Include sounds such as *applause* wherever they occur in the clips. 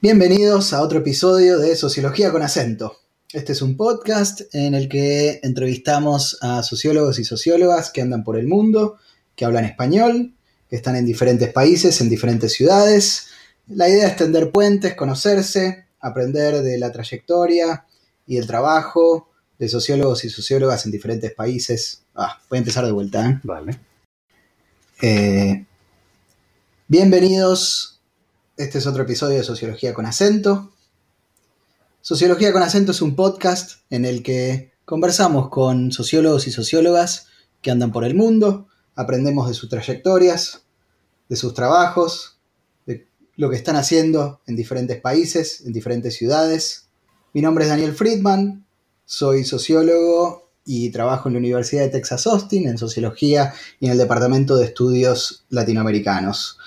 Bienvenidos a otro episodio de Sociología con acento. Este es un podcast en el que entrevistamos a sociólogos y sociólogas que andan por el mundo, que hablan español, que están en diferentes países, en diferentes ciudades. La idea es tender puentes, conocerse, aprender de la trayectoria y el trabajo de sociólogos y sociólogas en diferentes países. Ah, voy a empezar de vuelta. ¿eh? Vale. Eh, bienvenidos este es otro episodio de Sociología con acento. Sociología con acento es un podcast en el que conversamos con sociólogos y sociólogas que andan por el mundo, aprendemos de sus trayectorias, de sus trabajos, de lo que están haciendo en diferentes países, en diferentes ciudades. Mi nombre es Daniel Friedman, soy sociólogo y trabajo en la Universidad de Texas Austin en sociología y en el Departamento de Estudios Latinoamericanos.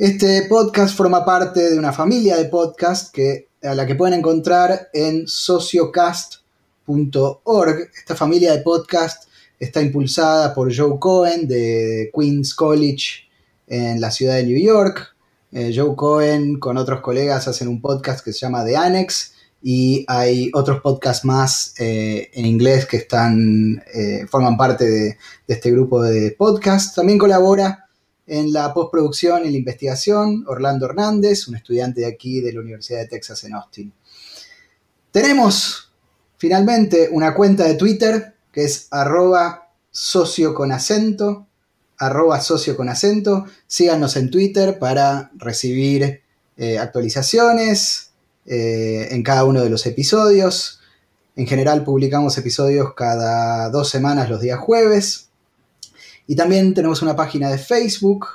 Este podcast forma parte de una familia de podcasts que, a la que pueden encontrar en sociocast.org. Esta familia de podcasts está impulsada por Joe Cohen de Queens College en la ciudad de New York. Eh, Joe Cohen con otros colegas hacen un podcast que se llama The Annex y hay otros podcasts más eh, en inglés que están, eh, forman parte de, de, este grupo de podcasts. También colabora en la postproducción y la investigación, Orlando Hernández, un estudiante de aquí de la Universidad de Texas en Austin. Tenemos finalmente una cuenta de Twitter que es arroba socio con acento, arroba socio con acento. Síganos en Twitter para recibir eh, actualizaciones eh, en cada uno de los episodios. En general publicamos episodios cada dos semanas los días jueves. Y también tenemos una página de Facebook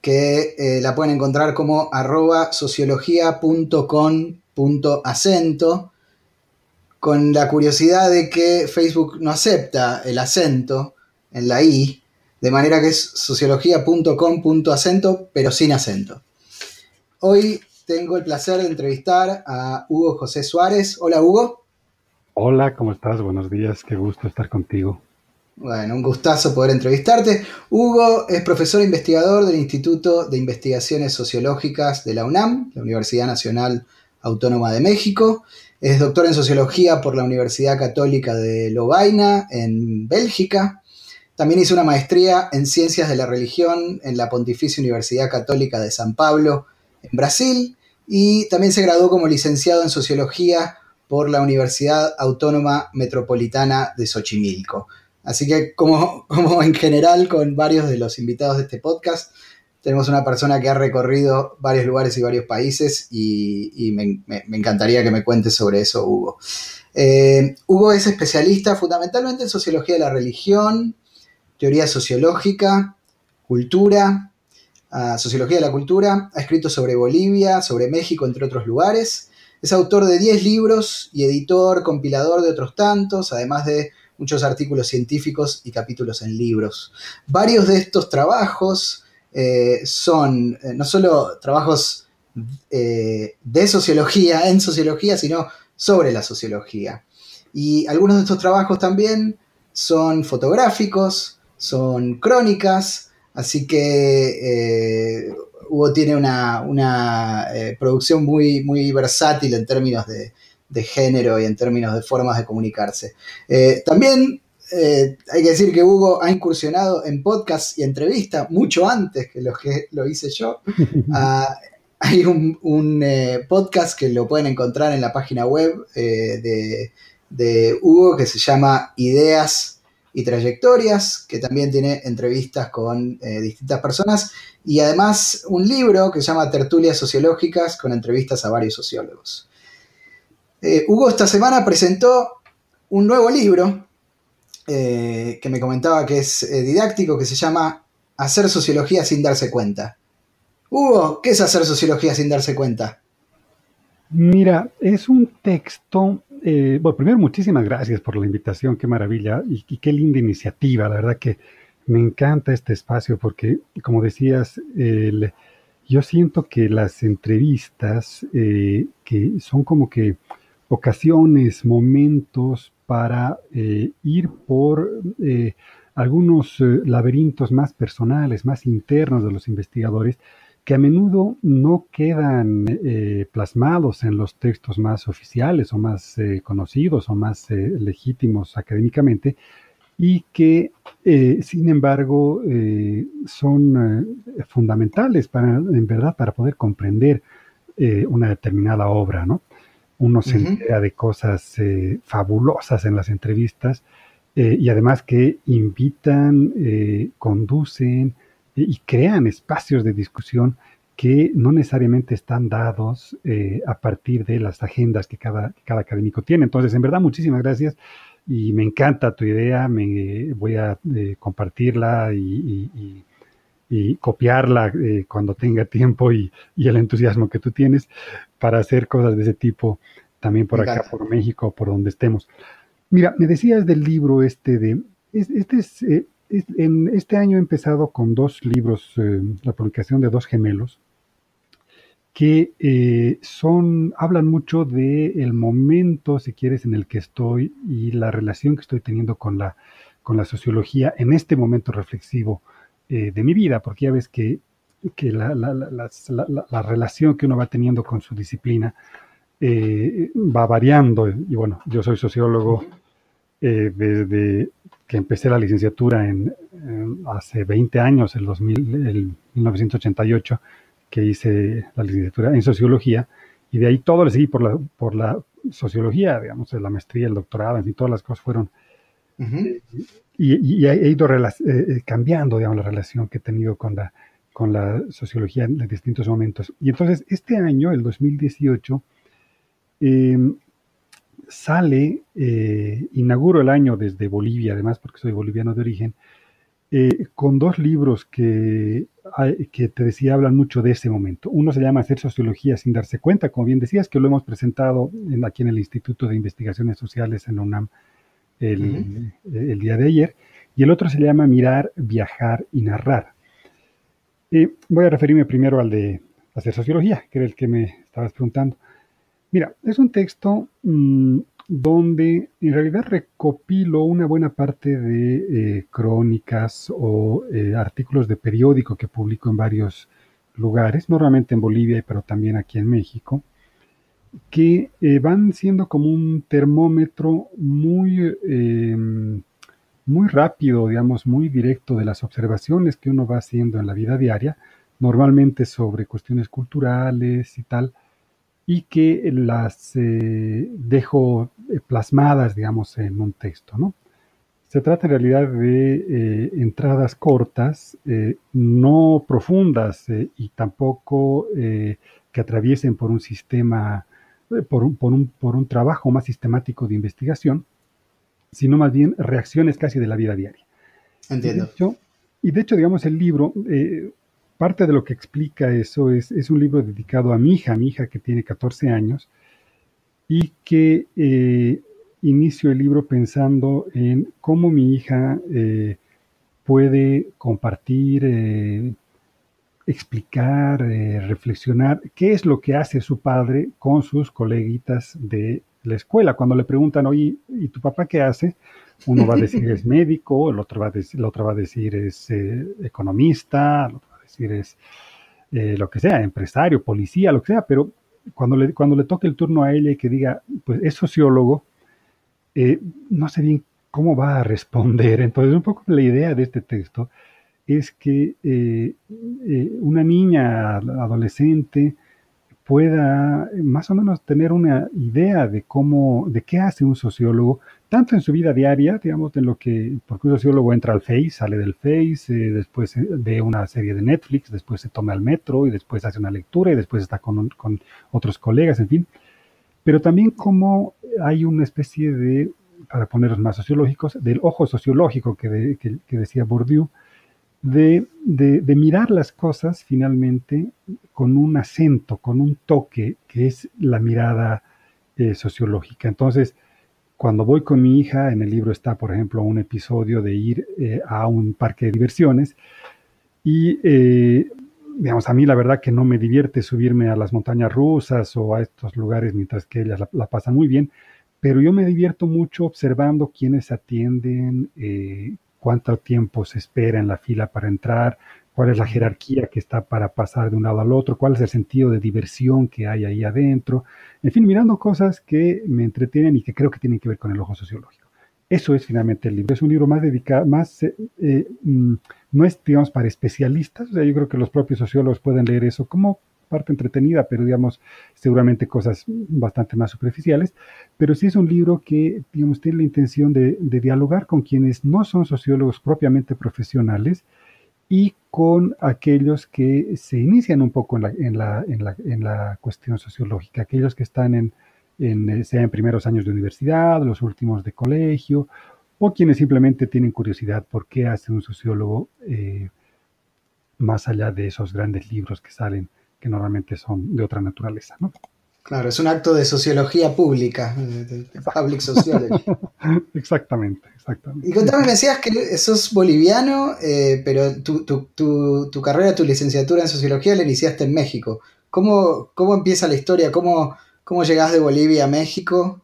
que eh, la pueden encontrar como arroba sociología.com.acento, con la curiosidad de que Facebook no acepta el acento en la I, de manera que es sociología.com.acento, pero sin acento. Hoy tengo el placer de entrevistar a Hugo José Suárez. Hola Hugo. Hola, ¿cómo estás? Buenos días, qué gusto estar contigo. Bueno, un gustazo poder entrevistarte. Hugo es profesor investigador del Instituto de Investigaciones Sociológicas de la UNAM, la Universidad Nacional Autónoma de México. Es doctor en Sociología por la Universidad Católica de Lovaina, en Bélgica. También hizo una maestría en Ciencias de la Religión en la Pontificia Universidad Católica de San Pablo, en Brasil. Y también se graduó como licenciado en Sociología por la Universidad Autónoma Metropolitana de Xochimilco. Así que como, *laughs* como en general con varios de los invitados de este podcast, tenemos una persona que ha recorrido varios lugares y varios países y, me, encantaría que me cuentes sobre eso, Hugo. Eh, Hugo es especialista fundamentalmente en sociología de la religión, teoría sociológica, cultura, uh, sociología de la cultura, ha escrito sobre Bolivia, sobre México, entre otros lugares. Es autor de 10 libros y editor, compilador de otros tantos, además de muchos artículos científicos y capítulos en libros. Varios de estos trabajos eh, son eh, no solo trabajos eh, de sociología, en sociología, sino sobre la sociología. Y algunos de estos trabajos también son fotográficos, son crónicas, así que Hugo tiene una, una producción muy, muy versátil en términos de, de género y en términos de formas de comunicarse. Eh, también eh, hay que decir que Hugo ha incursionado en podcast y entrevista mucho antes que lo que lo hice yo. *laughs* Ah, hay un, eh, podcast que lo pueden encontrar en la página web de, de, Hugo que se llama Ideas y Trayectorias, que también tiene entrevistas con distintas personas, y además un libro que se llama Tertulias Sociológicas con entrevistas a varios sociólogos. Eh, Hugo esta semana presentó un nuevo libro eh, que me comentaba que es eh, didáctico, que se llama Hacer sociología sin darse cuenta. Hugo, ¿qué es hacer sociología sin darse cuenta? Mira, es un texto, bueno, primero muchísimas gracias por la invitación, qué maravilla y, qué linda iniciativa, la verdad que me encanta este espacio porque, como decías, yo siento que las entrevistas que son como que ocasiones, momentos para eh, ir por eh, algunos eh, laberintos más personales, más internos de los investigadores, que a menudo no quedan plasmados en los textos más oficiales o más conocidos o más legítimos académicamente y que, sin embargo, son fundamentales para, en verdad, para poder comprender una determinada obra, ¿no? Uno se entera de cosas fabulosas en las entrevistas y además que invitan, conducen, y crean espacios de discusión que no necesariamente están dados eh, a partir de las agendas que cada, cada académico tiene. Entonces, en verdad, muchísimas gracias y me encanta tu idea, me voy a eh, compartirla y, copiarla eh, cuando tenga tiempo y, el entusiasmo que tú tienes para hacer cosas de ese tipo también por acá, por México, por donde estemos. Mira, me decías del libro este de, este es en este año he empezado con dos libros, eh, la publicación de dos gemelos, que eh, son, hablan mucho del momento, si quieres, en el que estoy y la relación que estoy teniendo con la, con la sociología en este momento reflexivo eh, de mi vida, porque ya ves que, que la, la, relación que uno va teniendo con su disciplina va variando. Y bueno, yo soy sociólogo desde que empecé la licenciatura en, hace 20 años, el, 2000, el 1988, que hice la licenciatura en sociología, y de ahí todo le seguí por la, por la sociología, digamos, la maestría, el doctorado, en fin, todas las cosas fueron... y, he ido eh, eh, cambiando, la relación que he tenido con la, la sociología en distintos momentos. Y entonces, este año, el 2018, eh, sale, eh, inauguro el año desde Bolivia, además porque soy boliviano de origen, eh, con dos libros que, que te decía hablan mucho de ese momento. Uno se llama Hacer Sociología sin darse cuenta, como bien decías, que lo hemos presentado aquí en el Instituto de Investigaciones Sociales en UNAM el, el, día de ayer, y el otro se llama Mirar, Viajar y Narrar. Eh, voy a referirme primero al de Hacer Sociología, que era el que me estabas preguntando. Mira, es un texto mm, donde en realidad recopilo una buena parte de eh, crónicas o eh, artículos de periódico que publico en varios lugares, normalmente en Bolivia, pero también aquí en México, que eh, van siendo como un termómetro muy, em, muy rápido, digamos, muy directo de las observaciones que uno va haciendo en la vida diaria, normalmente sobre cuestiones culturales y tal y que las eh, dejo eh, plasmadas, digamos, en un texto, ¿no? Se trata en realidad de eh, entradas cortas, no profundas y tampoco que atraviesen por un sistema, por un, por, un, por un, trabajo más sistemático de investigación, sino más bien reacciones casi de la vida diaria. Entiendo. Y de hecho, digamos, el libro, parte de lo que explica eso es, es un libro dedicado a mi hija, mi hija que tiene 14 años, y que eh, inicio el libro pensando en cómo mi hija eh, puede compartir, eh, explicar, reflexionar qué es lo que hace su padre con sus coleguitas de la escuela. Cuando le preguntan, oye, ¿y tu papá qué hace? Uno va a decir es *laughs* médico, el otro va a decir, el otro va a decir es economista, el otro decir, es eh, lo que sea, empresario, policía, lo que sea, pero cuando le, cuando le toque el turno a ella y que diga, pues es sociólogo, eh, no sé bien cómo va a responder. Entonces, un poco la idea de este texto es que eh, una niña adolescente pueda más o menos tener una idea de cómo, de qué hace un sociólogo, tanto en su vida diaria, digamos, en lo que, porque un sociólogo entra al Face, sale del Face, eh, después eh, ve una serie de Netflix, después se toma el metro y después hace una lectura y después está con, con otros colegas, en fin. Pero también como hay una especie de, para ponerlos más sociológicos, del ojo sociológico que, que, decía Bourdieu, de, de, mirar las cosas finalmente con un acento, con un toque, que es la mirada eh, sociológica. Entonces, cuando voy con mi hija, en el libro está, por ejemplo, un episodio de ir eh, a un parque de diversiones y, eh, digamos, a mí la verdad que no me divierte subirme a las montañas rusas o a estos lugares mientras que ellas la, pasan muy bien, pero yo me divierto mucho observando quiénes atienden, eh, cuánto tiempo se espera en la fila para entrar, cuál es la jerarquía que está para pasar de un lado al otro, cuál es el sentido de diversión que hay ahí adentro, en fin, mirando cosas que me entretienen y que creo que tienen que ver con el ojo sociológico. Eso es finalmente el libro. Es un libro más dedicado, más, eh, eh, mm, no es, digamos, para especialistas. O sea, yo creo que los propios sociólogos pueden leer eso como parte entretenida, pero digamos, seguramente cosas bastante más superficiales. Pero sí es un libro que, digamos, tiene la intención de, dialogar con quienes no son sociólogos propiamente profesionales, y con aquellos que se inician un poco en la, en la, en la, en la cuestión sociológica, aquellos que están en, en, eh, sea en primeros años de universidad, los últimos de colegio, o quienes simplemente tienen curiosidad por qué hace un sociólogo eh, más allá de esos grandes libros que salen, que normalmente son de otra naturaleza. ¿no? Claro, es un acto de sociología pública, de, public sociology. *laughs* exactamente, exactamente. Y contame, me decías que sos boliviano, eh, pero tu, tu, tu, tu, carrera, tu licenciatura en sociología la iniciaste en México. ¿Cómo, cómo empieza la historia? ¿Cómo, cómo llegás de Bolivia a México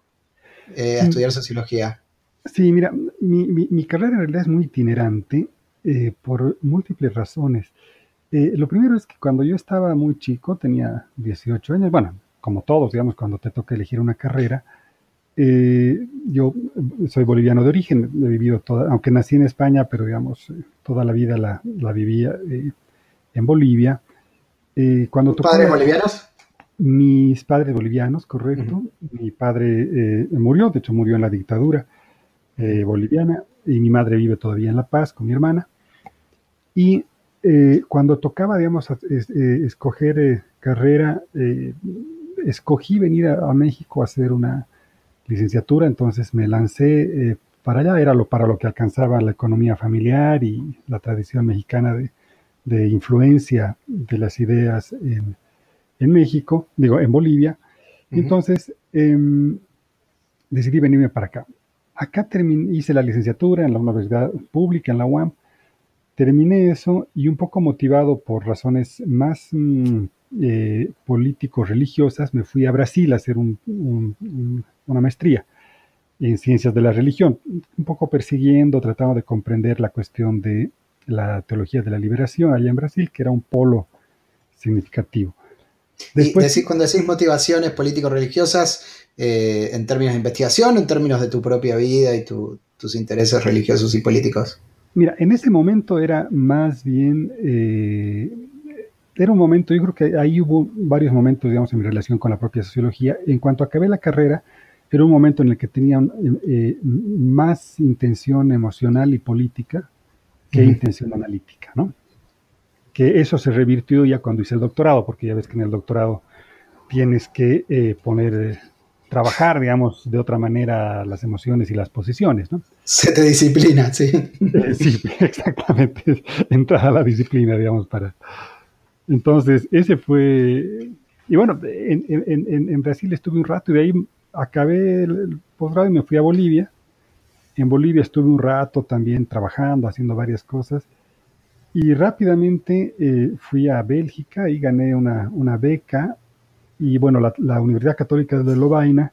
eh, a estudiar sociología? Sí, mira, mi, mi, mi, carrera en realidad es muy itinerante eh, por múltiples razones. Lo primero es que cuando yo estaba muy chico, tenía 18 años, bueno, como todos, digamos, cuando te toca elegir una carrera. Eh, yo soy boliviano de origen, he vivido toda, aunque nací en España, pero digamos, toda la vida la, la vivía eh, en Bolivia. Eh, cuando ¿Tus padres bolivianos? Mis padres bolivianos, correcto. Mi padre murió, de hecho murió en la dictadura boliviana, y mi madre vive todavía en La Paz con mi hermana. Y cuando tocaba, digamos, escoger carrera, escogí venir a, México a hacer una licenciatura, entonces me lancé eh, para allá, era lo, para lo que alcanzaba la economía familiar y la tradición mexicana de, influencia de las ideas en, México, digo, en Bolivia. Entonces, em, decidí venirme para acá. Acá terminé, hice la licenciatura en la Universidad Pública, en la UAM. Terminé eso y un poco motivado por razones más mm, eh, político-religiosas, me fui a Brasil a hacer una maestría en ciencias de la religión, un poco persiguiendo, tratando de comprender la cuestión de la teología de la liberación allá en Brasil, que era un polo significativo. Después, y cuando decís motivaciones político-religiosas, eh, en términos de investigación en términos de tu propia vida y tus intereses religiosos y políticos? Mira, en ese momento era más bien eh, era un momento, yo creo que ahí hubo varios momentos, digamos, en mi relación con la propia sociología. En cuanto acabé la carrera, era un momento en el que tenía eh, más intención emocional y política que intención analítica, ¿no? Que eso se revirtió ya cuando hice el doctorado, porque ya ves que en el doctorado tienes que eh, poner, trabajar, digamos, de otra manera las emociones y las posiciones, ¿no? Se te disciplina, sí. *laughs* sí, exactamente. Entrada a la disciplina, digamos, para, entonces, ese fue... Y bueno, en, Brasil estuve un rato y de ahí acabé el, posgrado y me fui a Bolivia. En Bolivia estuve un rato también trabajando, haciendo varias cosas. Y rápidamente eh, fui a Bélgica y gané una, beca. Y bueno, la, Universidad Católica de Lovaina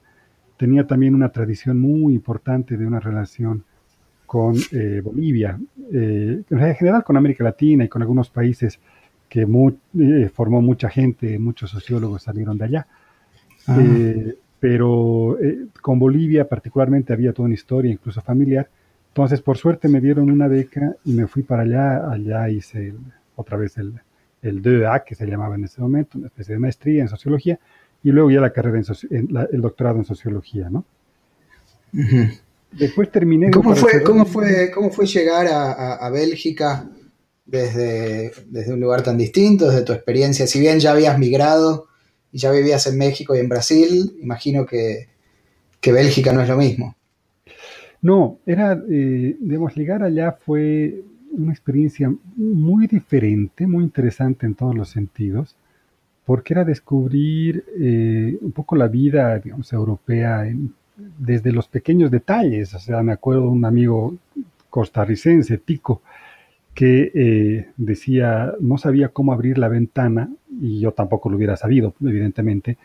tenía también una tradición muy importante de una relación con eh, Bolivia, eh, en general con América Latina y con algunos países que eh, formó mucha gente, muchos sociólogos salieron de allá. Ah. Eh, pero eh, con Bolivia particularmente había toda una historia, incluso familiar. Entonces, por suerte me dieron una beca y me fui para allá. Allá hice otra vez el, el DEA, que se llamaba en ese momento, una especie de maestría en sociología, y luego ya la carrera en, el doctorado en sociología, ¿no? Después terminé. ¿Cómo fue, ¿cómo, fue, ¿Cómo fue llegar a, a Bélgica? desde, desde un lugar tan distinto, desde tu experiencia. Si bien ya habías migrado y ya vivías en México y en Brasil, imagino que, Bélgica no es lo mismo. No, era, eh, digamos, llegar allá fue una experiencia muy diferente, muy interesante en todos los sentidos, porque era descubrir eh, un poco la vida, digamos, europea desde los pequeños detalles. O sea, me acuerdo de un amigo costarricense, Tico, que eh, decía, no sabía cómo abrir la ventana, y yo tampoco lo hubiera sabido, evidentemente,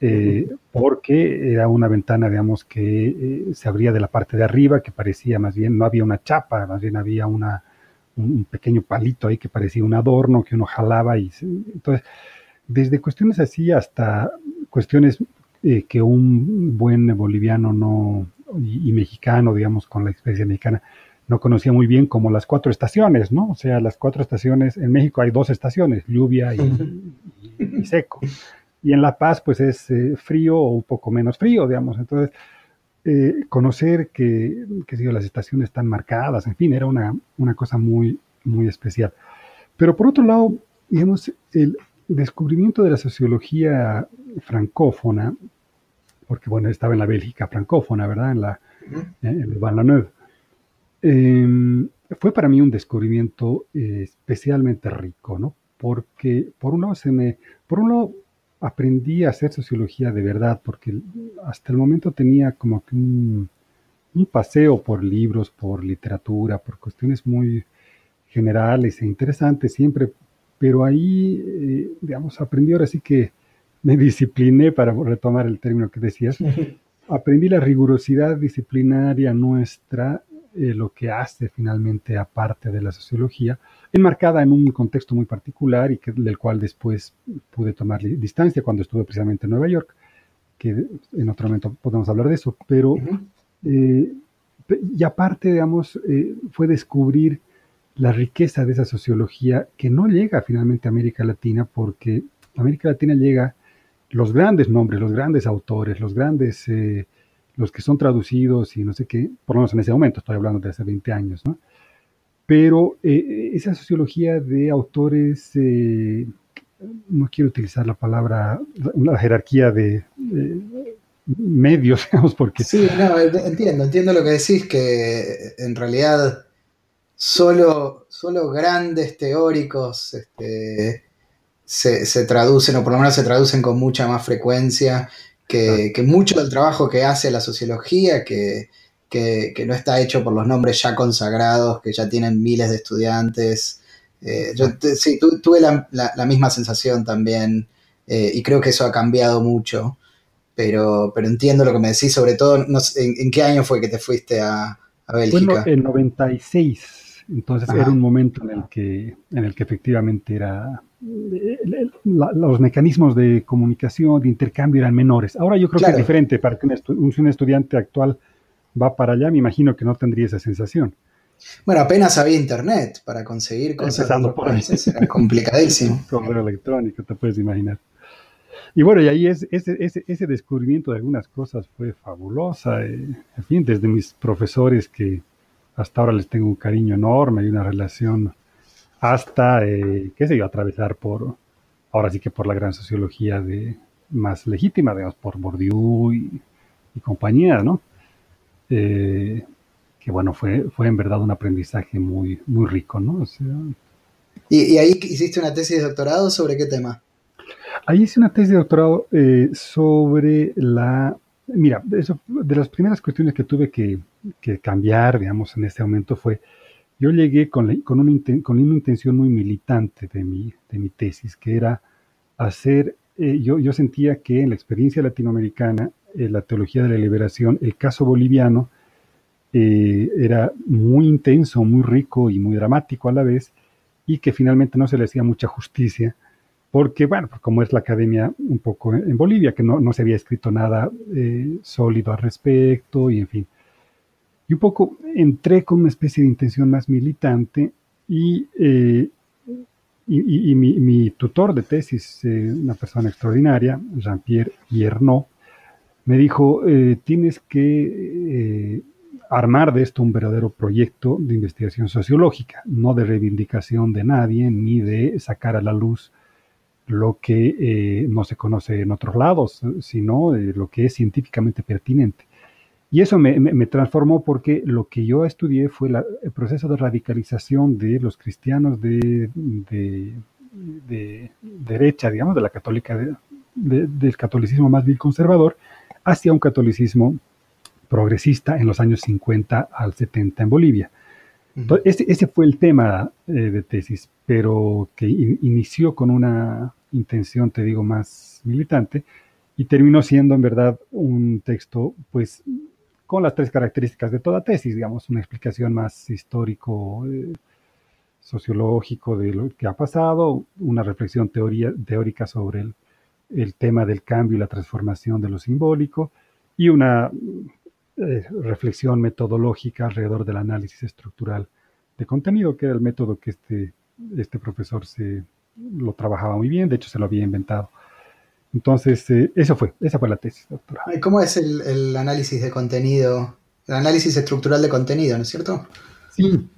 eh, porque era una ventana, digamos, que eh, se abría de la parte de arriba, que parecía más bien, no había una chapa, más bien había una, un, pequeño palito ahí que parecía un adorno que uno jalaba y entonces desde cuestiones así hasta cuestiones eh, que un buen boliviano no y, mexicano, digamos, con la experiencia mexicana, no conocía muy bien como las cuatro estaciones, ¿no? O sea, las cuatro estaciones, en México hay dos estaciones, lluvia y, seco. Y en La Paz, pues es eh, frío o un poco menos frío, digamos. Entonces, eh, conocer que, que las estaciones están marcadas, en fin, era una, una cosa muy, muy especial. Pero por otro lado, digamos, el descubrimiento de la sociología francófona, porque bueno, estaba en la Bélgica francófona, ¿verdad? En la, en la em, fue para mí un descubrimiento eh, especialmente rico, ¿no? Porque por un lado se me, por un lado aprendí a hacer sociología de verdad, porque hasta el momento tenía como que un, un paseo por libros, por literatura, por cuestiones muy generales e interesantes, siempre pero ahí, eh, digamos, aprendí ahora sí que me discipliné, para retomar el término que decías, *laughs* aprendí la rigurosidad disciplinaria nuestra, eh, lo que hace finalmente aparte de la sociología, enmarcada en un contexto muy particular y que, del cual después pude tomar distancia cuando estuve precisamente en Nueva York, que en otro momento podemos hablar de eso, pero, eh, y aparte, digamos, fue descubrir la riqueza de esa sociología que no llega finalmente a América Latina porque América Latina llega los grandes nombres, los grandes autores, los grandes, eh, los que son traducidos y no sé qué, por lo menos en ese momento, estoy hablando de hace 20 años, ¿no? Pero eh, esa sociología de autores, eh, no quiero utilizar la palabra, una jerarquía de medios, *laughs* digamos, porque... Sí, no, entiendo, entiendo lo que decís, que en realidad solo, solo grandes teóricos este, se, traducen, o por lo menos se traducen con mucha más frecuencia que, mucho del trabajo que hace la sociología, que, no está hecho por los nombres ya consagrados, que ya tienen miles de estudiantes. Eh, yo sí, tuve la, misma sensación también, eh, y creo que eso ha cambiado mucho. Pero, pero entiendo lo que me decís, sobre todo, ¿en, qué año fue que te fuiste a, a Bélgica? Bueno, en 96. Entonces era un momento en el que, en el que efectivamente era los mecanismos de comunicación, de intercambio eran menores. Ahora yo creo que es diferente, para que un, estudiante actual va para allá, me imagino que no tendría esa sensación. Bueno, apenas había internet para conseguir cosas. Empezando por ahí. Era complicadísimo. *laughs* Correo electrónico, te puedes imaginar. Y bueno, y ahí es, ese, ese, ese descubrimiento de algunas cosas fue fabulosa. Eh, en fin, desde mis profesores que, hasta ahora les tengo un cariño enorme y una relación hasta, eh, qué sé yo, atravesar por, ahora sí que por la gran sociología de, más legítima, digamos, por Bourdieu y, compañía, ¿no? Eh, que bueno, fue, fue en verdad un aprendizaje muy, muy rico, ¿no? ¿Y, ahí hiciste una tesis de doctorado sobre qué tema? Ahí hice una tesis de doctorado eh, sobre la Mira, eso, de las primeras cuestiones que tuve que, cambiar, digamos, en este momento fue, yo llegué con, con, una, con, una, intención muy militante de mi, de mi tesis, que era hacer, eh, yo, yo, sentía que en la experiencia latinoamericana, eh, la teología de la liberación, el caso boliviano, eh, era muy intenso, muy rico y muy dramático a la vez, y que finalmente no se le hacía mucha justicia porque, bueno, pues como es la academia un poco en Bolivia, que no, se había escrito nada eh, sólido al respecto, y en fin. Y un poco entré con una especie de intención más militante y, eh, y, mi, tutor de tesis, eh, una persona extraordinaria, Jean-Pierre Hierno, me dijo, tienes que armar de esto un verdadero proyecto de investigación sociológica, no de reivindicación de nadie, ni de sacar a la luz lo que eh, no se conoce en otros lados, sino eh, lo que es científicamente pertinente. Y eso me, transformó porque lo que yo estudié fue el proceso de radicalización de los cristianos de, derecha, digamos, de la católica, del catolicismo más bien conservador, hacia un catolicismo progresista en los años 50 al 70 en Bolivia. Entonces, ese, fue el tema eh, de tesis, pero que inició con una intención, te digo, más militante, y terminó siendo en verdad un texto, pues, con las tres características de toda tesis, digamos, una explicación más histórico, eh, sociológico de lo que ha pasado, una reflexión teoría, teórica sobre el, el, tema del cambio y la transformación de lo simbólico y una eh, reflexión metodológica alrededor del análisis estructural de contenido, que era el método que este, este profesor se, lo trabajaba muy bien, de hecho se lo había inventado. Entonces, eh, eso fue, esa fue la tesis, doctora. ¿Cómo es el, el análisis de contenido, el análisis estructural de contenido, ¿no es cierto? Sí,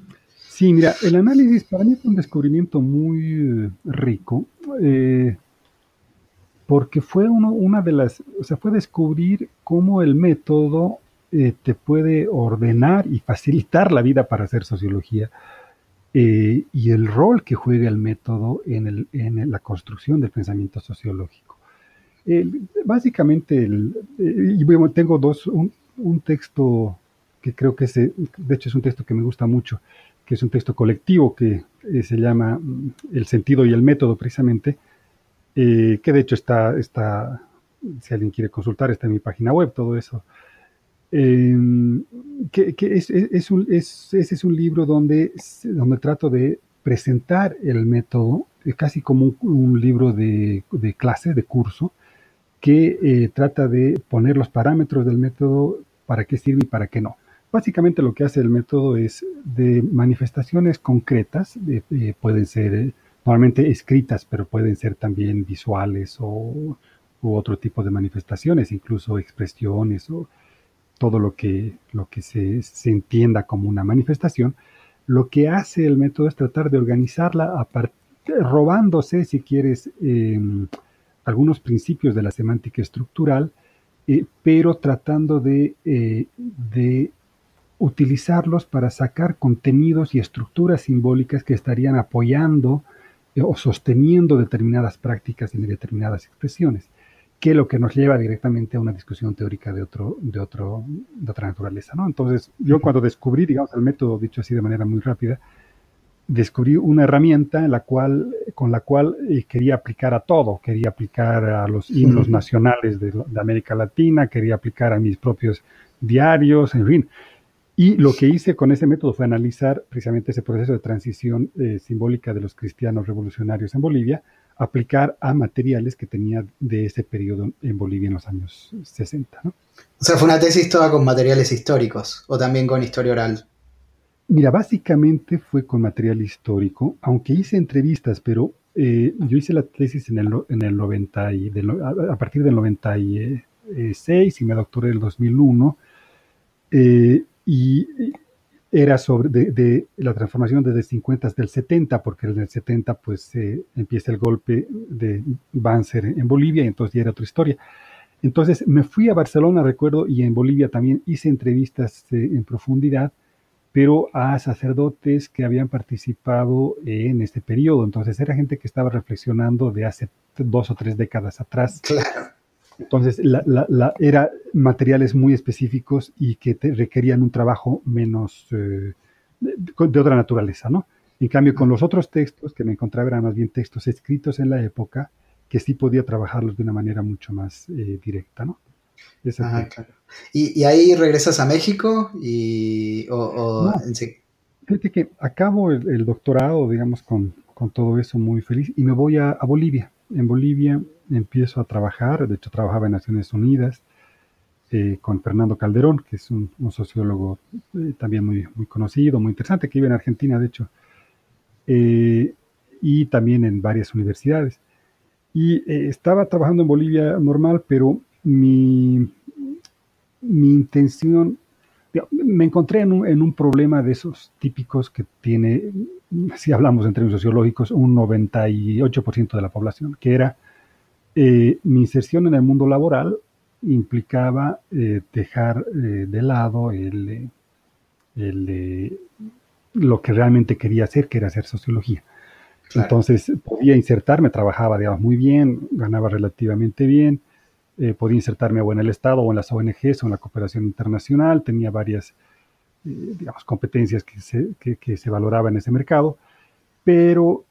Sí, mira, el análisis para mí fue un descubrimiento muy eh, rico, eh, porque fue uno, una de las, o sea, fue descubrir cómo el método eh, te puede ordenar y facilitar la vida para hacer sociología y el rol que juega el método en, la construcción del pensamiento sociológico. básicamente, y tengo dos, un, texto que creo que es, de hecho es un texto que me gusta mucho, que es un texto colectivo que eh, se llama mm, El sentido y el método precisamente, eh, que de hecho está, está, si alguien quiere consultar, está en mi página web, todo eso. Em, que, es, es, un, ese es un libro donde, donde trato de presentar el método, eh, casi como un, libro de, de, clase, de curso, que trata de poner los parámetros del método, para qué sirve y para qué no. Básicamente lo que hace el método es de manifestaciones concretas, pueden ser eh, normalmente escritas, pero pueden ser también visuales o u otro tipo de manifestaciones, incluso expresiones o todo lo que, lo que se, se entienda como una manifestación. Lo que hace el método es tratar de organizarla robándose, si quieres, em, algunos principios de la semántica estructural, eh, pero tratando de, eh, de utilizarlos para sacar contenidos y estructuras simbólicas que estarían apoyando eh, o sosteniendo determinadas prácticas y determinadas expresiones, que lo que nos lleva directamente a una discusión teórica de, otro, de, otro, de otra naturaleza. ¿no? Entonces, yo cuando descubrí, digamos, el método, dicho así de manera muy rápida, descubrí una herramienta en la cual, con la cual eh, quería aplicar a todo, quería aplicar a los himnos nacionales de, de América Latina, quería aplicar a mis propios diarios, en fin, y lo que hice con ese método fue analizar precisamente ese proceso de transición eh, simbólica de los cristianos revolucionarios en Bolivia, aplicar a materiales que tenía de ese periodo en Bolivia en los años 60. ¿no? O sea, fue una tesis toda con materiales históricos o también con historia oral. Mira, básicamente fue con material histórico, aunque hice entrevistas, pero eh, yo hice la tesis en el, en el 90 y a, partir del 96 y me doctoré en el 2001. Eh, y era sobre de, la transformación desde 50 hasta el 70, porque en el 70 pues empieza el golpe de Banzer en Bolivia entonces ya era otra historia. Entonces me fui a Barcelona, recuerdo, y en Bolivia también hice entrevistas eh, en profundidad, pero a sacerdotes que habían participado en este periodo. Entonces era gente que estaba reflexionando de hace dos o tres décadas atrás. Claro. Entonces, la, la, era materiales muy específicos y que requerían un trabajo menos eh, de, otra naturaleza, ¿no? En cambio, con los otros textos que me encontraba eran más bien textos escritos en la época que sí podía trabajarlos de una manera mucho más eh, directa, ¿no? Ah, claro. ¿Y, ahí regresas a México y o, Fíjate que acabo el, doctorado, digamos, con, con, todo eso muy feliz y me voy a, a Bolivia. En Bolivia empiezo a trabajar, de hecho trabajaba en Naciones Unidas eh, con Fernando Calderón, que es un, sociólogo eh, también muy, muy conocido, muy interesante, que vive en Argentina, de hecho, eh, y también en varias universidades. Y estaba trabajando en Bolivia normal, pero mi, mi intención, me encontré en un, en un, problema de esos típicos que tiene, si hablamos en términos sociológicos, un 98% de la población, que era eh, mi inserción en el mundo laboral implicaba eh, dejar eh, de lado el, lo que realmente quería hacer, que era hacer sociología. Entonces podía insertarme, trabajaba digamos, muy bien, ganaba relativamente bien, podía insertarme o en el Estado o en las ONGs o en la cooperación internacional, tenía varias digamos, competencias que se, que, se valoraba en ese mercado, pero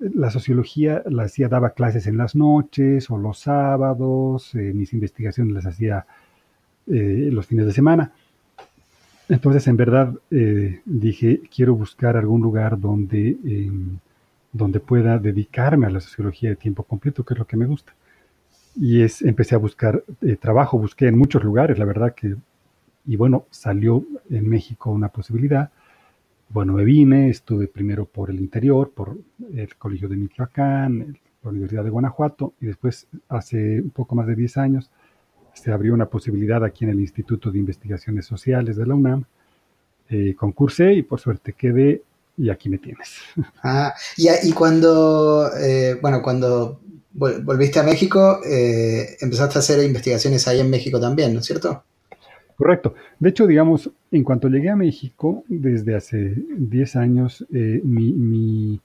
la sociología la hacía, daba clases en las noches o los sábados, eh, mis investigaciones las hacía eh, los fines de semana. entonces, en verdad, eh, dije, quiero buscar algún lugar donde, em, donde pueda dedicarme a la sociología de tiempo completo, que es lo que me gusta. Y es, empecé a buscar eh, trabajo, busqué en muchos lugares, la verdad que, y bueno, salió en México una posibilidad. Bueno, me vine, estuve primero por el interior, por el Colegio de Michoacán, la Universidad de Guanajuato, y después, hace un poco más de 10 años, se abrió una posibilidad aquí en el Instituto de Investigaciones Sociales de la UNAM. Eh, concursé y por suerte quedé y aquí me tienes. *laughs* Ah, y, cuando, eh, bueno, cuando volviste a México, eh, empezaste a hacer investigaciones ahí en México también, ¿no es cierto? Correcto. De hecho, digamos, en cuanto llegué a México, desde hace 10 años, mi, mi,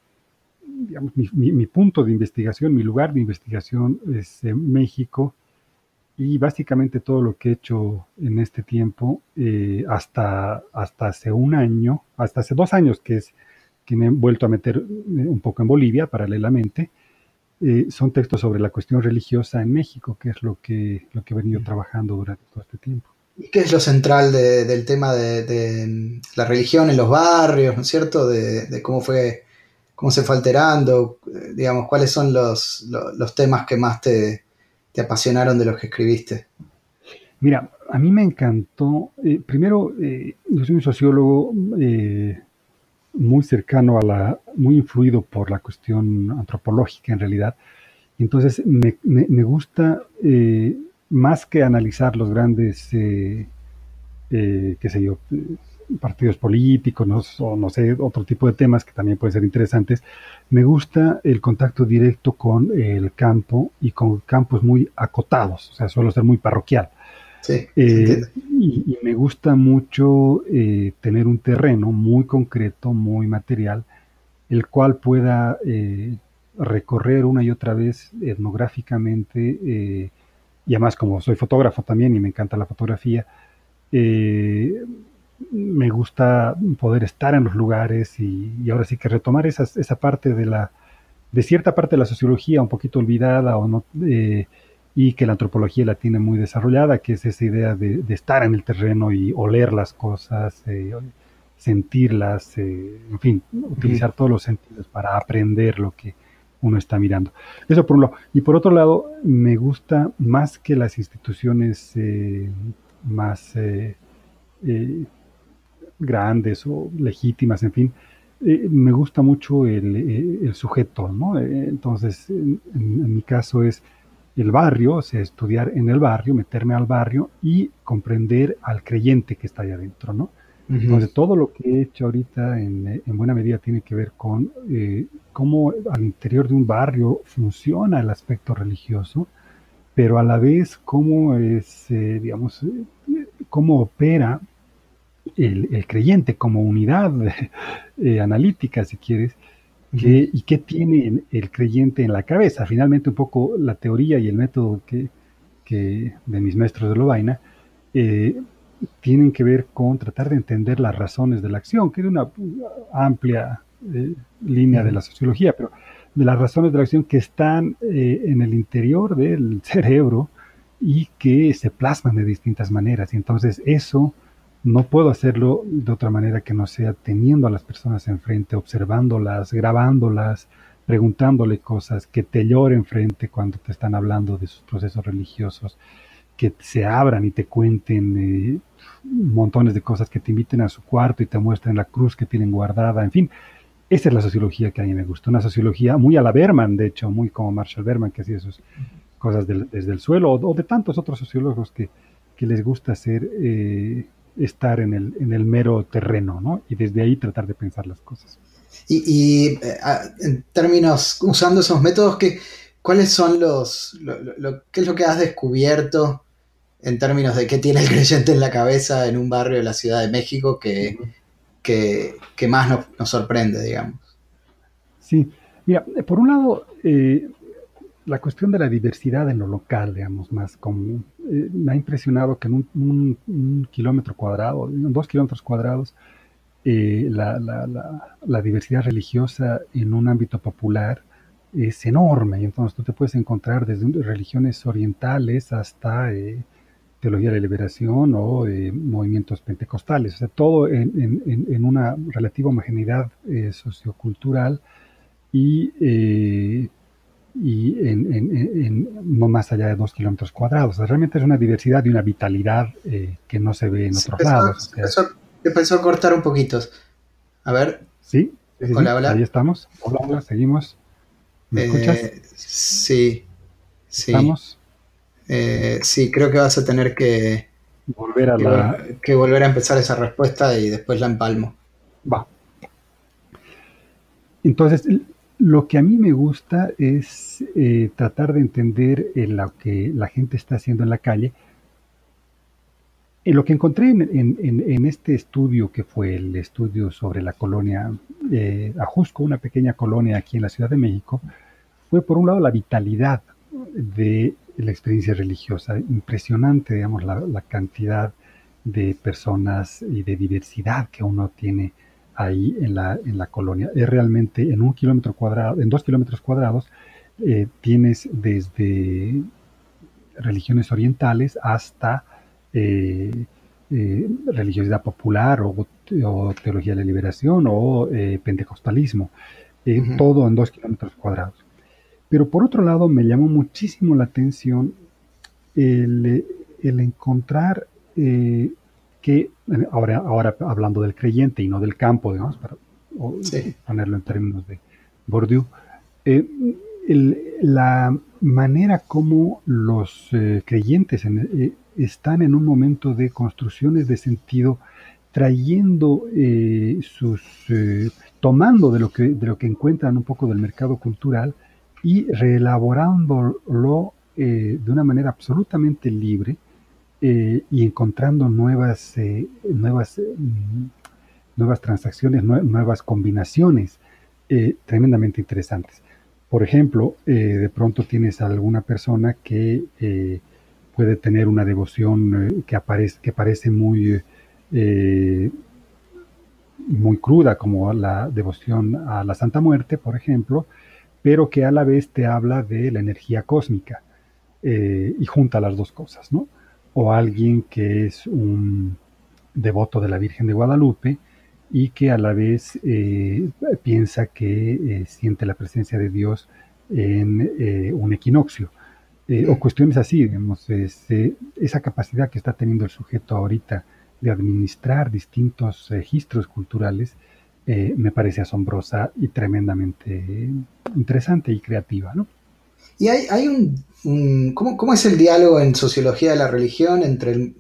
digamos, mi, mi, punto de investigación, mi lugar de investigación es México y básicamente todo lo que he hecho en este tiempo, eh, hasta, hasta hace un año, hasta hace dos años que es que me he vuelto a meter eh, un poco en Bolivia paralelamente, eh, son textos sobre la cuestión religiosa en México, que es lo que, lo que he venido trabajando durante todo este tiempo. ¿Y qué es lo central del tema de, la religión en los barrios, ¿no es cierto? De, cómo fue, cómo se fue alterando, digamos, cuáles son los, los temas que más te, te apasionaron de los que escribiste? Mira, a mí me encantó, eh, primero, eh, yo soy un sociólogo eh, muy cercano a la, muy influido por la cuestión antropológica en realidad, entonces me, me gusta más que analizar los grandes, qué sé yo, partidos políticos, ¿no? o no sé, otro tipo de temas que también pueden ser interesantes. Me gusta el contacto directo con el campo y con campos muy acotados, o sea, suelo ser muy parroquial. Sí, eh, y, me gusta mucho eh, tener un terreno muy concreto, muy material, el cual pueda eh, recorrer una y otra vez etnográficamente, y además como soy fotógrafo también y me encanta la fotografía, me gusta poder estar en los lugares y, ahora sí que retomar esa parte de la, de cierta parte de la sociología un poquito olvidada o no, eh, y que la antropología la tiene muy desarrollada, que es esa idea de, estar en el terreno y oler las cosas, eh, sentirlas, eh, en fin, utilizar todos los sentidos para aprender lo que uno está mirando. Eso por un lado. Y por otro lado, me gusta más que las instituciones más grandes o legítimas, en fin, eh, me gusta mucho el, eh, sujeto, ¿no? Eh, entonces, en, mi caso es el barrio, o sea, estudiar en el barrio, meterme al barrio y comprender al creyente que está ahí adentro, ¿no? Entonces, todo lo que he hecho ahorita en, buena medida tiene que ver con cómo al interior de un barrio funciona el aspecto religioso, pero a la vez cómo es, digamos, cómo opera el, creyente como unidad *laughs* eh, analítica, si quieres, y qué tiene el creyente en la cabeza. Finalmente, un poco la teoría y el método que, de mis maestros de Lovaina eh, tienen que ver con tratar de entender las razones de la acción, que es una amplia eh, línea de la sociología, pero de las razones de la acción que están en el interior del cerebro y que se plasman de distintas maneras. Y entonces eso no puedo hacerlo de otra manera que no sea teniendo a las personas enfrente, observándolas, grabándolas, preguntándole cosas, que te lloren frente cuando te están hablando de sus procesos religiosos, que se abran y te cuenten eh, montones de cosas, que te inviten a su cuarto y te muestren la cruz que tienen guardada, en fin. Esa es la sociología que a mí me gusta, una sociología muy a la Berman, de hecho, muy como Marshall Berman, que hacía sus cosas desde el suelo, o, de tantos otros sociólogos que, les gusta hacer eh, estar en el, en el mero terreno, ¿no? Y desde ahí tratar de pensar las cosas. Y, eh, en términos, usando esos métodos, ¿qué, ¿cuáles son los, lo, qué es lo que has descubierto en términos de qué tiene el *laughs* creyente en la cabeza en un barrio de la Ciudad de México que, que, más nos, sorprende, digamos? Sí, mira, por un lado, eh, la cuestión de la diversidad en lo local, digamos, más común. Eh, me ha impresionado que en un, kilómetro cuadrado, dos kilómetros cuadrados, eh, la, diversidad religiosa en un ámbito popular es enorme. Entonces tú te puedes encontrar desde religiones orientales hasta, teología de la liberación o movimientos pentecostales, o sea, todo en, una relativa homogeneidad sociocultural y, y en, no más allá de dos kilómetros cuadrados. realmente es una diversidad y una vitalidad que no se ve en otros lados. empezó, a cortar un poquito. A ver. Sí, hola, hola. Ahí estamos. Hola, hola, seguimos. ¿Me escuchas? Sí, sí. ¿Estamos? Eh, sí, creo que vas a tener que volver a que, volver a empezar esa respuesta y después la empalmo. Va. Entonces, lo que a mí me gusta es eh, tratar de entender lo que la gente está haciendo en la calle. En lo que encontré en, este estudio, que fue el estudio sobre la colonia eh, Ajusco, una pequeña colonia aquí en la Ciudad de México, fue por un lado la vitalidad de la experiencia religiosa. Impresionante, digamos, la, cantidad de personas y de diversidad que uno tiene ahí en la, en la colonia. Es realmente en un kilómetro cuadrado, en dos kilómetros cuadrados, eh, tienes desde religiones orientales hasta eh, eh, religiosidad popular o, teología de la liberación o pentecostalismo. Todo en dos kilómetros cuadrados. Pero por otro lado, me llamó muchísimo la atención el, encontrar eh, que, ahora, ahora hablando del creyente y no del campo, digamos, para ponerlo en términos de Bourdieu, eh, la manera como los eh, creyentes están en un momento de construcciones de sentido, trayendo sus, tomando de lo, que, de lo que encuentran un poco del mercado cultural, y reelaborándolo eh, de una manera absolutamente libre eh, y encontrando nuevas, eh, nuevas, mm, nuevas transacciones, nuevas combinaciones tremendamente interesantes. Por ejemplo, de pronto tienes alguna persona que puede tener una devoción que, aparece, que parece muy, muy cruda, como la devoción a la Santa Muerte, por ejemplo, pero que a la vez te habla de la energía cósmica eh, y junta las dos cosas, ¿no? O alguien que es un devoto de la Virgen de Guadalupe y que a la vez eh, piensa que eh, siente la presencia de Dios en un equinoccio. o cuestiones así, digamos, esa capacidad que está teniendo el sujeto ahorita de administrar distintos registros culturales eh, me parece asombrosa y tremendamente interesante y creativa, ¿no? Y hay, hay un, ¿cómo, es el diálogo en sociología de la religión entre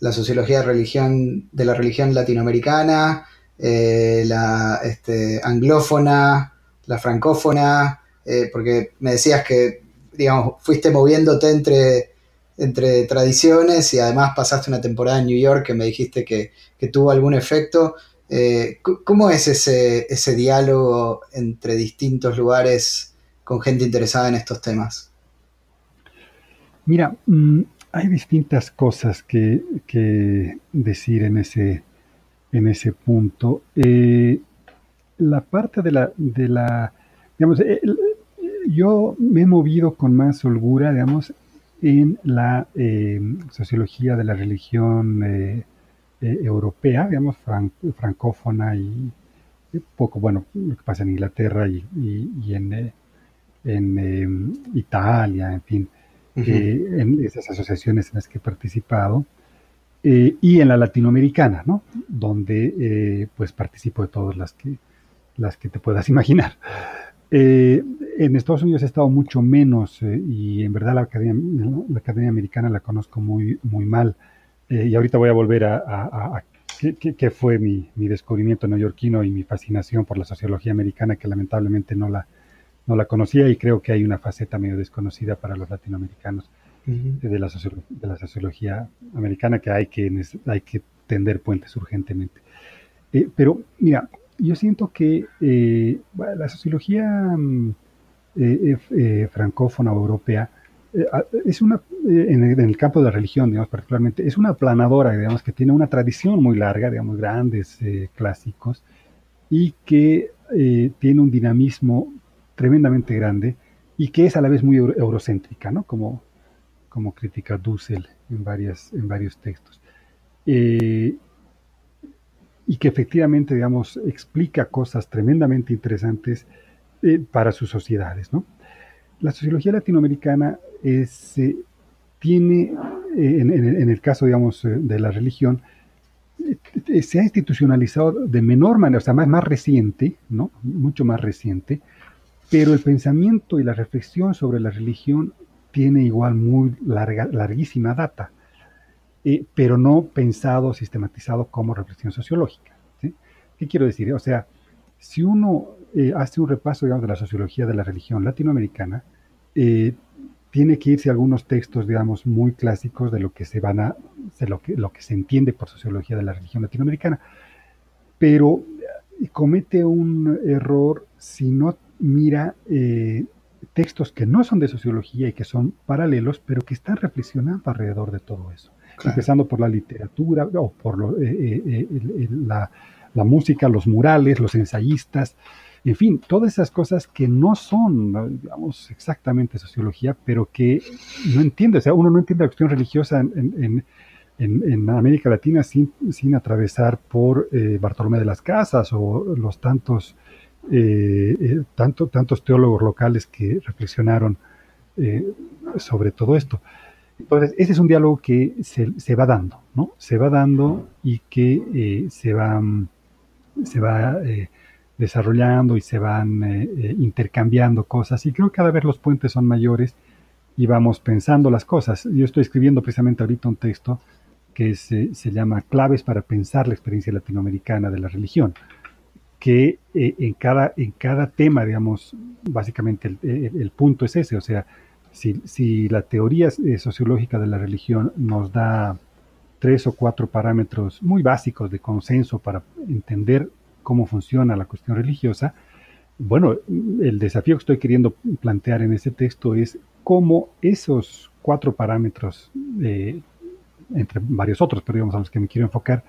la sociología de religión de la religión latinoamericana, eh, la este, anglófona, la francófona? Eh, porque me decías que, digamos, fuiste moviéndote entre, entre tradiciones y además pasaste una temporada en New York que me dijiste que, que tuvo algún efecto. Eh, ¿Cómo es ese, ese diálogo entre distintos lugares con gente interesada en estos temas? Mira, mm, hay distintas cosas que, decir en ese, en ese punto. Eh, la parte de la, de la digamos, eh, yo me he movido con más holgura, digamos, en la sociología de la religión europea, digamos, francófona y, poco, bueno, lo que pasa en Inglaterra y, en, eh, en em, Italia, en fin, eh, en esas asociaciones en las que he participado, y en la latinoamericana, ¿no? Donde pues participo de todas las que, las que te puedas *laughs* imaginar. en Estados Unidos he estado mucho menos y en verdad la academia, la academia americana la conozco muy, muy mal. Eh, y ahorita voy a volver a, qué, fue mi, descubrimiento neoyorquino y mi fascinación por la sociología americana, que lamentablemente no la, no la conocía y creo que hay una faceta medio desconocida para los latinoamericanos de, la de la sociología americana que hay que, hay que tender puentes urgentemente. Eh, pero mira, yo siento que eh, la sociología mm, francófona o europea eh, es una, eh, en el, campo de la religión, digamos, particularmente, es una planadora, digamos, que tiene una tradición muy larga, digamos, grandes eh, clásicos, y que tiene un dinamismo tremendamente grande y que es a la vez muy eurocéntrica, ¿no? Como, como critica Dussel en, en varios textos. Eh, y que efectivamente, digamos, explica cosas tremendamente interesantes eh, para sus sociedades. ¿no? La sociología latinoamericana es, eh, tiene, en, el caso, digamos, de la religión, se ha institucionalizado de menor manera, o sea, más, más reciente, ¿no? mucho más reciente, pero el pensamiento y la reflexión sobre la religión tiene igual muy larga, larguísima data, eh, pero no pensado, sistematizado como reflexión sociológica. ¿Qué quiero decir? O sea, si uno eh, hace un repaso, digamos, de la sociología de la religión latinoamericana, eh, tiene que irse a algunos textos, digamos, muy clásicos de lo que se van a, de lo que, lo que se entiende por sociología de la religión latinoamericana, pero comete un error si no mira textos que no son de sociología y que son paralelos, pero que están reflexionando alrededor de todo eso. Empezando por la literatura o por eh, eh, eh, la, música, los murales, los ensayistas, en fin, todas esas cosas que no son, digamos, exactamente sociología, pero que no entiende, o sea, uno no entiende la cuestión religiosa en, América Latina sin, atravesar por Bartolomé de las Casas o los tantos eh, eh, tanto, tantos teólogos locales que reflexionaron eh, sobre todo esto. Entonces, ese es un diálogo que se, va dando, ¿no? Se va dando y que se va, se va desarrollando y se van intercambiando cosas. Y creo que cada vez los puentes son mayores y vamos pensando las cosas. Yo estoy escribiendo precisamente ahorita un texto que se, se llama Claves para pensar la experiencia latinoamericana de la religión que eh, en, cada, en cada tema, digamos, básicamente el, punto es ese, o sea, si, la teoría eh, sociológica de la religión nos da tres o cuatro parámetros muy básicos de consenso para entender cómo funciona la cuestión religiosa, bueno, el desafío que estoy queriendo plantear en ese texto es cómo esos cuatro parámetros, eh, entre varios otros, pero digamos a los que me quiero enfocar,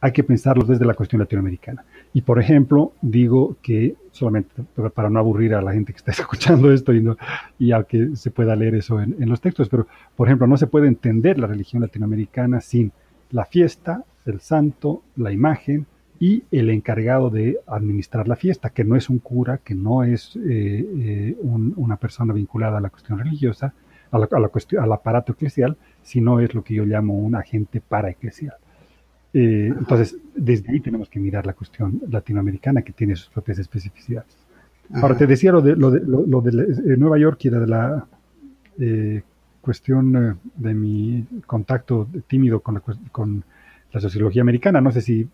hay que pensarlos desde la cuestión latinoamericana. Y por ejemplo, digo que solamente para no aburrir a la gente que está *laughs* escuchando esto y, no, y se pueda leer eso en, los textos, pero por ejemplo, no se puede entender la religión latinoamericana sin la fiesta, el santo, la imagen y el encargado de administrar la fiesta, que no es un cura, que no es eh, eh, una persona vinculada a la cuestión religiosa, a la, a la cuestión, al aparato eclesial, sino es lo que yo llamo un agente paraeclesial. Eh, entonces, desde ahí tenemos que mirar la cuestión latinoamericana que tiene sus propias especificidades. Ahora, te decía lo de, lo de, lo, de eh, Nueva York y era de la cuestión de mi contacto tímido con la, con la sociología americana. No sé si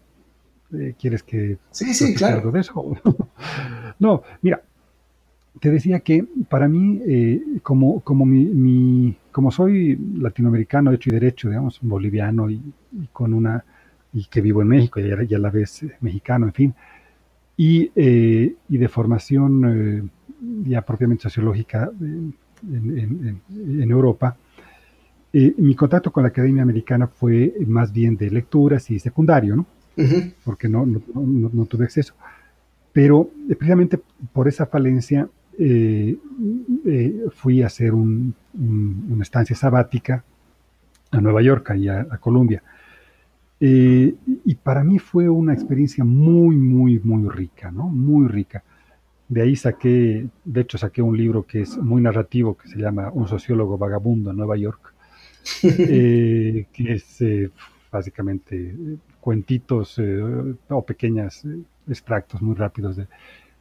quieres que... Sí, sí, claro. De eso. *laughs* no, mira, te decía que para mí, como, como, mi, como soy latinoamericano hecho y derecho, digamos, boliviano y con una y que vivo en México y a, la vez eh, mexicano, en fin, y, eh, y de formación eh, ya propiamente sociológica en, en, Europa, mi contacto con la Academia Americana fue más bien de lecturas y secundario, ¿no? Porque no, no, no, tuve acceso. Pero precisamente por esa falencia fui a hacer un, una estancia sabática a Nueva York y a, a Colombia. Eh, y para mí fue una experiencia muy, muy, muy rica, ¿no? Muy rica. De ahí saqué, de hecho saqué un libro que es muy narrativo, que se llama Un sociólogo vagabundo en Nueva York, *laughs* eh, que es eh, básicamente cuentitos o pequeños extractos muy rápidos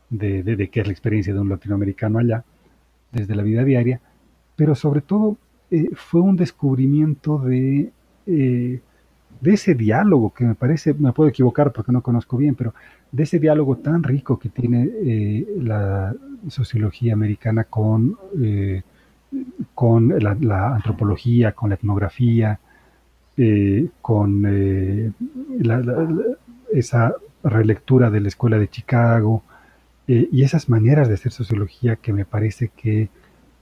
de, de, qué es la experiencia de un latinoamericano allá, desde la vida diaria, pero sobre todo fue un descubrimiento de de ese diálogo que me parece, me puedo equivocar porque no conozco bien, pero de ese diálogo tan rico que tiene eh, la sociología americana con, eh, con la, antropología, con la etnografía, eh, con esa relectura de la escuela de Chicago y esas maneras de hacer sociología que me parece que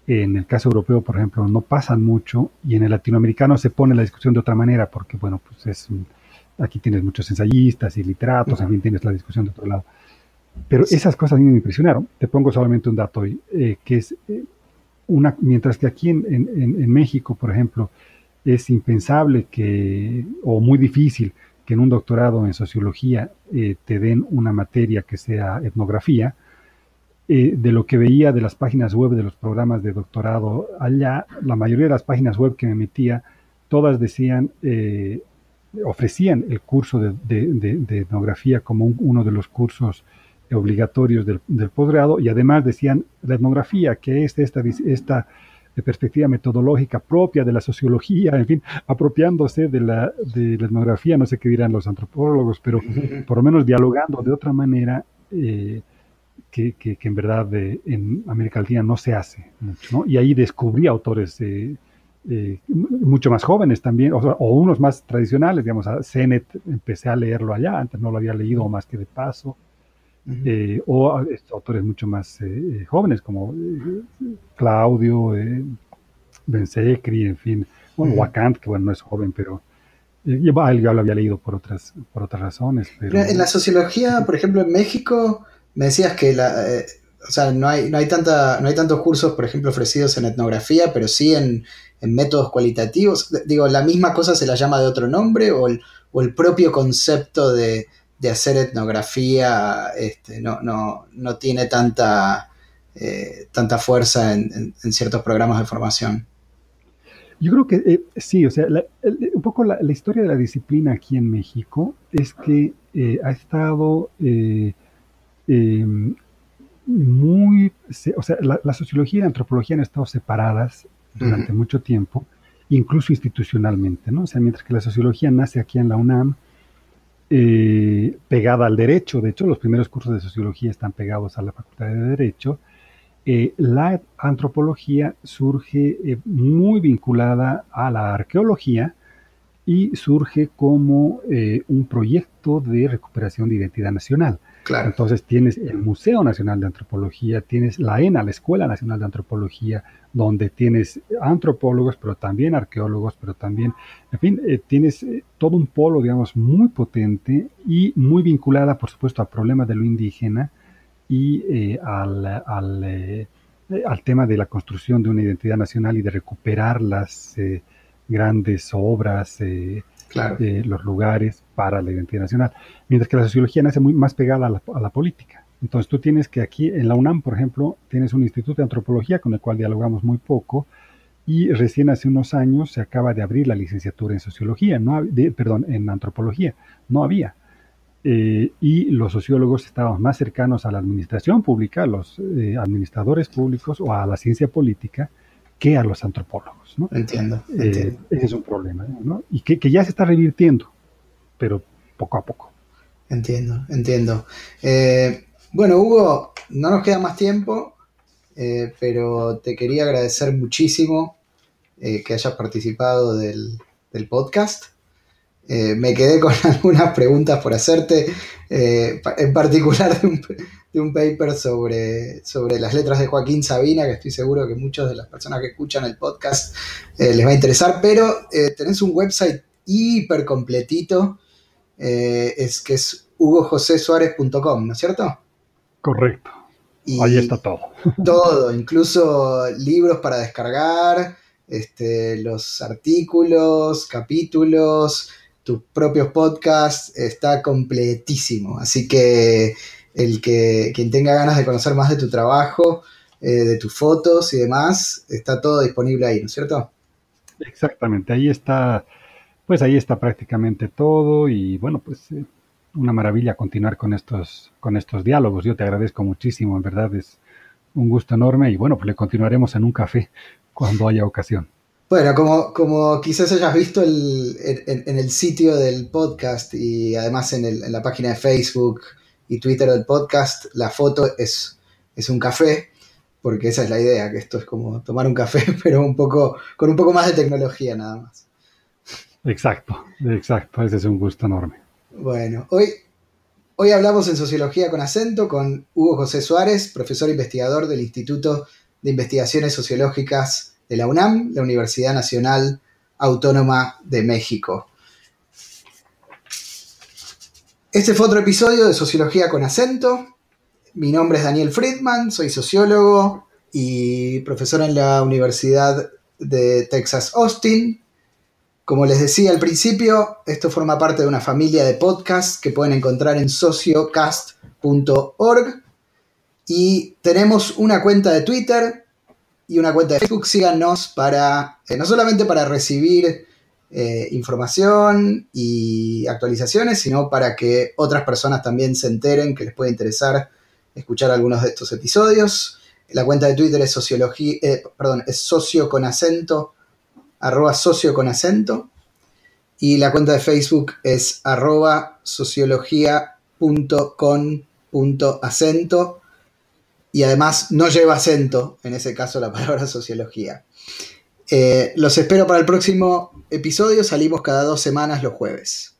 en el caso europeo, por ejemplo, no pasan mucho y en el latinoamericano se pone la discusión de otra manera porque, bueno, pues es, aquí tienes muchos ensayistas y literatos, también tienes la discusión de otro lado. Pero esas cosas a mí me impresionaron. Te pongo solamente un dato hoy, eh, que es, eh, una, mientras que aquí en, en, México, por ejemplo, es impensable que, o muy difícil, que en un doctorado en sociología eh, te den una materia que sea etnografía, eh, de lo que veía de las páginas web de los programas de doctorado allá, la mayoría de las páginas web que me metía, todas decían, eh, ofrecían el curso de, etnografía como uno de los cursos obligatorios del, posgrado y además decían la etnografía, que es esta, esta perspectiva metodológica propia de la sociología, en fin, apropiándose de la, de la etnografía, no sé qué dirán los antropólogos, pero por lo menos dialogando de otra manera. Eh, que, que, en verdad en América Latina no se hace mucho, Y ahí descubrí autores eh, eh, mucho más jóvenes también, o, unos más tradicionales, digamos, a Zenet empecé a leerlo allá, antes no lo había leído más que de paso, eh, o autores mucho más jóvenes como Claudio, Bensecri, en fin, bueno, Wakant, que bueno, no es joven, pero... yo, yo lo había leído por otras, por otras razones. Pero... En la sociología, por ejemplo, en México, me decías que la, eh, o sea, no hay, no, hay tanta, no hay tantos cursos, por ejemplo, ofrecidos en etnografía, pero sí en, métodos cualitativos. Digo, ¿la misma cosa se la llama de otro nombre o el, o el propio concepto de, hacer etnografía este, no, no, no, tiene tanta, eh, tanta fuerza en, ciertos programas de formación? Yo creo que eh, sí, o sea, un poco la, historia de la disciplina aquí en México es que ha estado Em, muy, o sea, la, sociología y la antropología han estado separadas durante mucho tiempo, incluso institucionalmente, ¿no? O sea, mientras que la sociología nace aquí en la UNAM, eh, pegada al derecho, de hecho, los primeros cursos de sociología están pegados a la Facultad de Derecho, eh, la antropología surge eh, muy vinculada a la arqueología y surge como un proyecto de recuperación de identidad nacional. Entonces tienes el Museo Nacional de Antropología, tienes la ENA, la Escuela Nacional de Antropología, donde tienes antropólogos, pero también arqueólogos, pero también, en fin, eh, tienes eh, todo un polo, digamos, muy potente y muy vinculada, por supuesto, al problema de lo indígena y eh, al, al, tema de la construcción de una identidad nacional y de recuperar las grandes obras de los lugares para la identidad nacional, mientras que la sociología nace muy más pegada a la, política. Entonces tú tienes que aquí en la UNAM, por ejemplo, tienes un instituto de antropología con el cual dialogamos muy poco y recién hace unos años se acaba de abrir la licenciatura en sociología, no perdón, en antropología, no había. Eh, y los sociólogos estábamos más cercanos a la administración pública, los eh, administradores públicos o a la ciencia política, que a los antropólogos. ¿no? Entiendo. Eh, ese es un problema, ¿no? Y que, ya se está revirtiendo, pero poco a poco. Entiendo, entiendo. Eh, bueno, Hugo, no nos queda más tiempo, eh, pero te quería agradecer muchísimo que hayas participado del, del podcast. Me quedé con *laughs* algunas preguntas por hacerte, en particular de un, de un paper sobre, sobre las letras de Joaquín Sabina, que estoy seguro que muchas de las personas que escuchan el podcast eh, les va a interesar, pero eh, tenés un website hiper completito, eh, es que es hugojosesuárez.com, ¿no es cierto? Correcto. Ahí está todo. *laughs* Todo, incluso libros para descargar, este, los artículos, capítulos, tus propios podcasts, está completísimo. Así que el que quien tenga ganas de conocer más de tu trabajo, eh, de tus fotos y demás, está todo disponible ahí, ¿no es cierto? Exactamente, ahí está, pues ahí está prácticamente todo y bueno, pues eh, una maravilla continuar con estos, con estos diálogos. Yo te agradezco muchísimo, en verdad es un gusto enorme y bueno, pues le continuaremos en un café cuando haya ocasión. Bueno, como, como quizás hayas visto en, el sitio del podcast y además en, en la página de Facebook, y Twitter del podcast, la foto es, es un café, porque esa es la idea, que esto es como tomar un café, *laughs* pero un poco, con un poco más de tecnología nada más. Exacto, exacto, ese es un gusto enorme. Bueno, hoy, hoy hablamos en Sociología con acento con Hugo José Suárez, profesor investigador del Instituto de Investigaciones Sociológicas de la UNAM, la Universidad Nacional Autónoma de México. Este fue otro episodio de Sociología con acento. Mi nombre es Daniel Friedman, soy sociólogo y profesora en la Universidad de Texas Austin. Como les decía al principio, esto forma parte de una familia de podcasts que pueden encontrar en sociocast.org. Y tenemos una cuenta de Twitter y una cuenta de Facebook. Síganos para, eh, no solamente para recibir eh, información y actualizaciones, sino para que otras personas también se enteren que les puede interesar escuchar algunos de estos episodios. La cuenta de Twitter es sociología, eh, perdón, es socio con acento, arroba socio con acento. Y la cuenta de Facebook es arroba sociología.con.acento. Y además no lleva acento, en ese caso, la *laughs* palabra sociología. Eh, los espero para el próximo episodio. Salimos cada dos semanas los jueves.